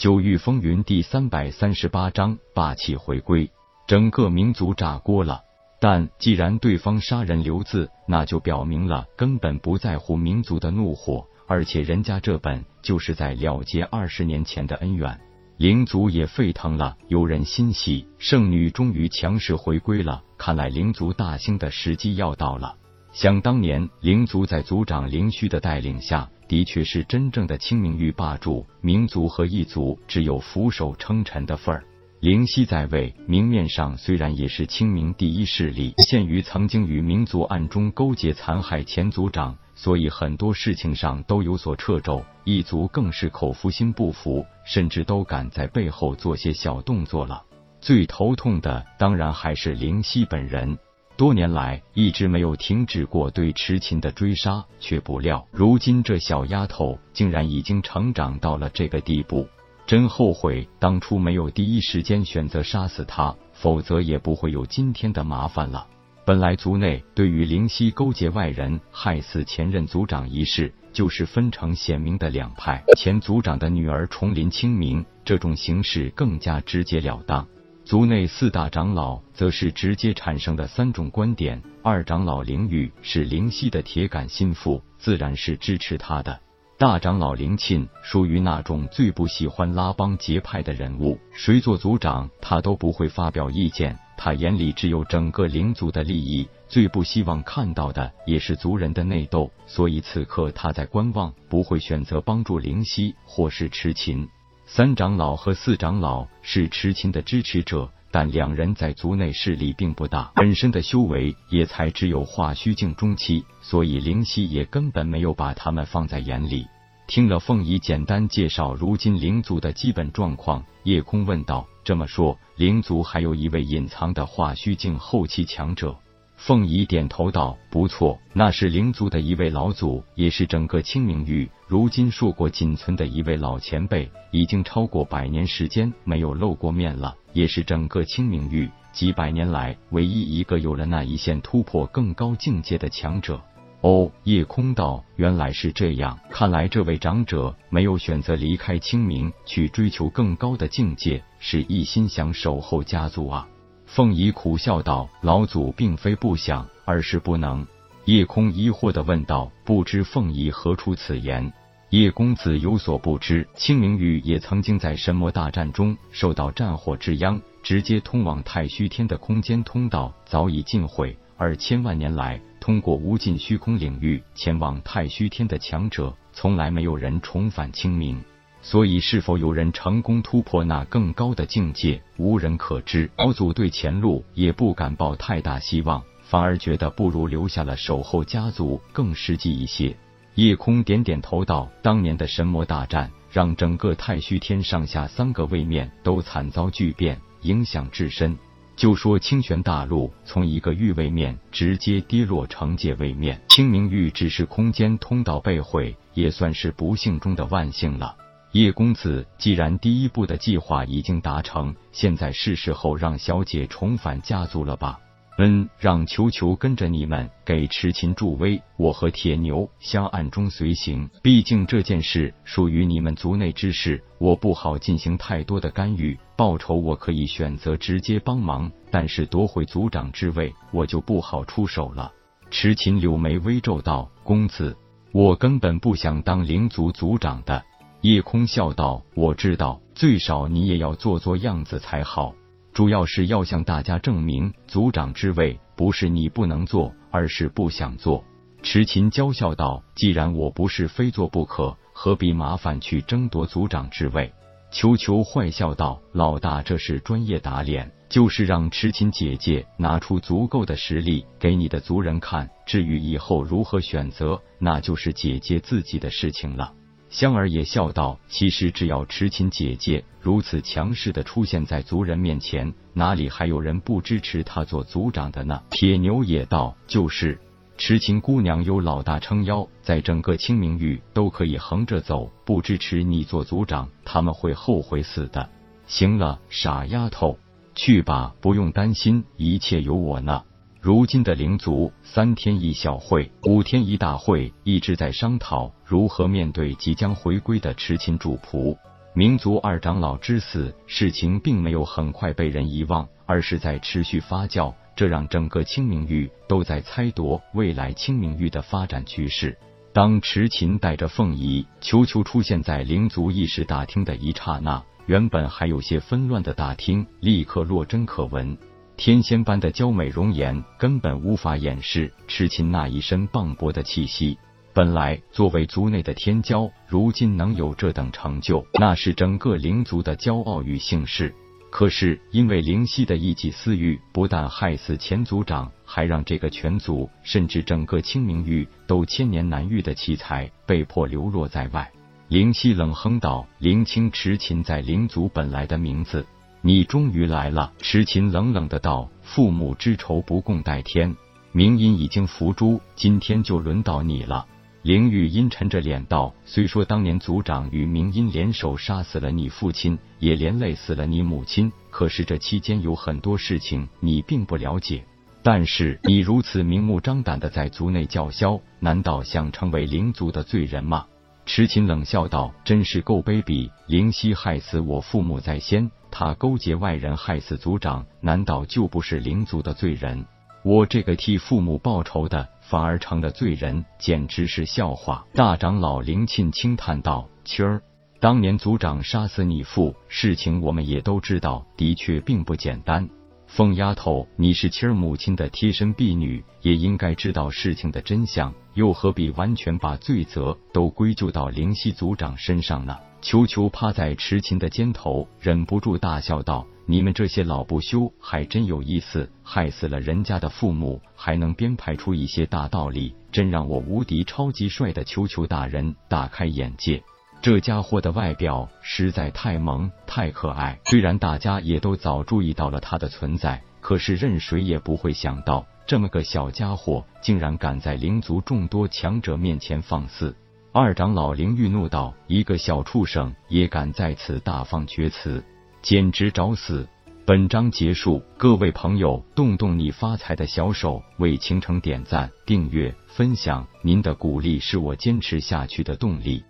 九域风云第三百三十八章霸气回归，整个民族炸锅了。但既然对方杀人留字，那就表明了根本不在乎民族的怒火，而且人家这本就是在了结二十年前的恩怨。灵族也沸腾了，有人欣喜，圣女终于强势回归了，看来灵族大兴的时机要到了。想当年，灵族在族长灵虚的带领下。的确是真正的清明域霸主，民族和异族只有俯首称臣的份儿。灵犀在位，明面上虽然也是清明第一势力，限于曾经与民族暗中勾结残害前族长，所以很多事情上都有所掣肘。异族更是口服心不服，甚至都敢在背后做些小动作了。最头痛的当然还是灵犀本人。多年来一直没有停止过对池琴的追杀，却不料如今这小丫头竟然已经成长到了这个地步，真后悔当初没有第一时间选择杀死她，否则也不会有今天的麻烦了。本来族内对于灵犀勾结外人害死前任族长一事，就是分成鲜明的两派，前族长的女儿重临清明，这种形式更加直截了当。族内四大长老则是直接产生的三种观点。二长老灵玉是灵犀的铁杆心腹，自然是支持他的。大长老灵沁属于那种最不喜欢拉帮结派的人物，谁做族长他都不会发表意见。他眼里只有整个灵族的利益，最不希望看到的也是族人的内斗。所以此刻他在观望，不会选择帮助灵犀或是持琴。三长老和四长老是痴情的支持者，但两人在族内势力并不大，本身的修为也才只有化虚境中期，所以灵犀也根本没有把他们放在眼里。听了凤仪简单介绍如今灵族的基本状况，夜空问道：“这么说，灵族还有一位隐藏的化虚境后期强者？”凤仪点头道：“不错，那是灵族的一位老祖，也是整个清明域如今硕果仅存的一位老前辈，已经超过百年时间没有露过面了，也是整个清明域几百年来唯一一个有了那一线突破更高境界的强者。”哦，夜空道：“原来是这样，看来这位长者没有选择离开清明去追求更高的境界，是一心想守候家族啊。”凤仪苦笑道：“老祖并非不想，而是不能。”叶空疑惑的问道：“不知凤仪何出此言？”叶公子有所不知，清明雨也曾经在神魔大战中受到战火之殃，直接通往太虚天的空间通道早已尽毁，而千万年来，通过无尽虚空领域前往太虚天的强者，从来没有人重返清明。所以，是否有人成功突破那更高的境界，无人可知。老祖对前路也不敢抱太大希望，反而觉得不如留下了守候家族更实际一些。夜空点点头道：“当年的神魔大战，让整个太虚天上下三个位面都惨遭巨变，影响至深。就说清玄大陆从一个域位面直接跌落成界位面，清明域只是空间通道被毁，也算是不幸中的万幸了。”叶公子，既然第一步的计划已经达成，现在是时候让小姐重返家族了吧？嗯，让球球跟着你们给痴琴助威，我和铁牛相暗中随行。毕竟这件事属于你们族内之事，我不好进行太多的干预。报仇我可以选择直接帮忙，但是夺回族长之位，我就不好出手了。痴琴柳眉微皱道：“公子，我根本不想当灵族族长的。”夜空笑道：“我知道，最少你也要做做样子才好。主要是要向大家证明，族长之位不是你不能做，而是不想做。”池琴娇笑道：“既然我不是非做不可，何必麻烦去争夺族长之位？”球球坏笑道：“老大这是专业打脸，就是让池琴姐姐拿出足够的实力给你的族人看。至于以后如何选择，那就是姐姐自己的事情了。”香儿也笑道：“其实只要痴情姐姐如此强势的出现在族人面前，哪里还有人不支持她做族长的呢？”铁牛也道：“就是，痴情姑娘有老大撑腰，在整个清明域都可以横着走，不支持你做族长，他们会后悔死的。”行了，傻丫头，去吧，不用担心，一切有我呢。如今的灵族三天一小会，五天一大会，一直在商讨如何面对即将回归的痴琴主仆。民族二长老之死，事情并没有很快被人遗忘，而是在持续发酵，这让整个清明域都在猜度未来清明域的发展趋势。当池琴带着凤仪、球球出现在灵族议事大厅的一刹那，原本还有些纷乱的大厅立刻落针可闻，天仙般的娇美容颜根本无法掩饰痴琴那一身磅礴的气息。本来作为族内的天骄，如今能有这等成就，那是整个灵族的骄傲与幸事。可是因为灵犀的一己私欲，不但害死前族长，还让这个全族甚至整个清明域都千年难遇的奇才被迫流落在外。灵犀冷哼道：“灵清迟琴在灵族本来的名字，你终于来了。”迟琴冷冷的道：“父母之仇不共戴天，明音已经伏诛，今天就轮到你了。”灵玉阴沉着脸道：“虽说当年族长与明音联手杀死了你父亲，也连累死了你母亲，可是这期间有很多事情你并不了解。但是你如此明目张胆的在族内叫嚣，难道想成为灵族的罪人吗？”池琴冷笑道：“真是够卑鄙！灵犀害死我父母在先，他勾结外人害死族长，难道就不是灵族的罪人？我这个替父母报仇的。”反而成了罪人，简直是笑话！大长老灵沁轻叹道：“青儿，当年族长杀死你父，事情我们也都知道，的确并不简单。凤丫头，你是青儿母亲的贴身婢女，也应该知道事情的真相，又何必完全把罪责都归咎到灵犀族长身上呢？”球球趴在池琴的肩头，忍不住大笑道。你们这些老不休还真有意思，害死了人家的父母，还能编排出一些大道理，真让我无敌超级帅的球球大人大开眼界。这家伙的外表实在太萌太可爱，虽然大家也都早注意到了他的存在，可是任谁也不会想到，这么个小家伙竟然敢在灵族众多强者面前放肆。二长老灵玉怒道：“一个小畜生也敢在此大放厥词！”简直找死！本章结束，各位朋友，动动你发财的小手，为倾城点赞、订阅、分享，您的鼓励是我坚持下去的动力。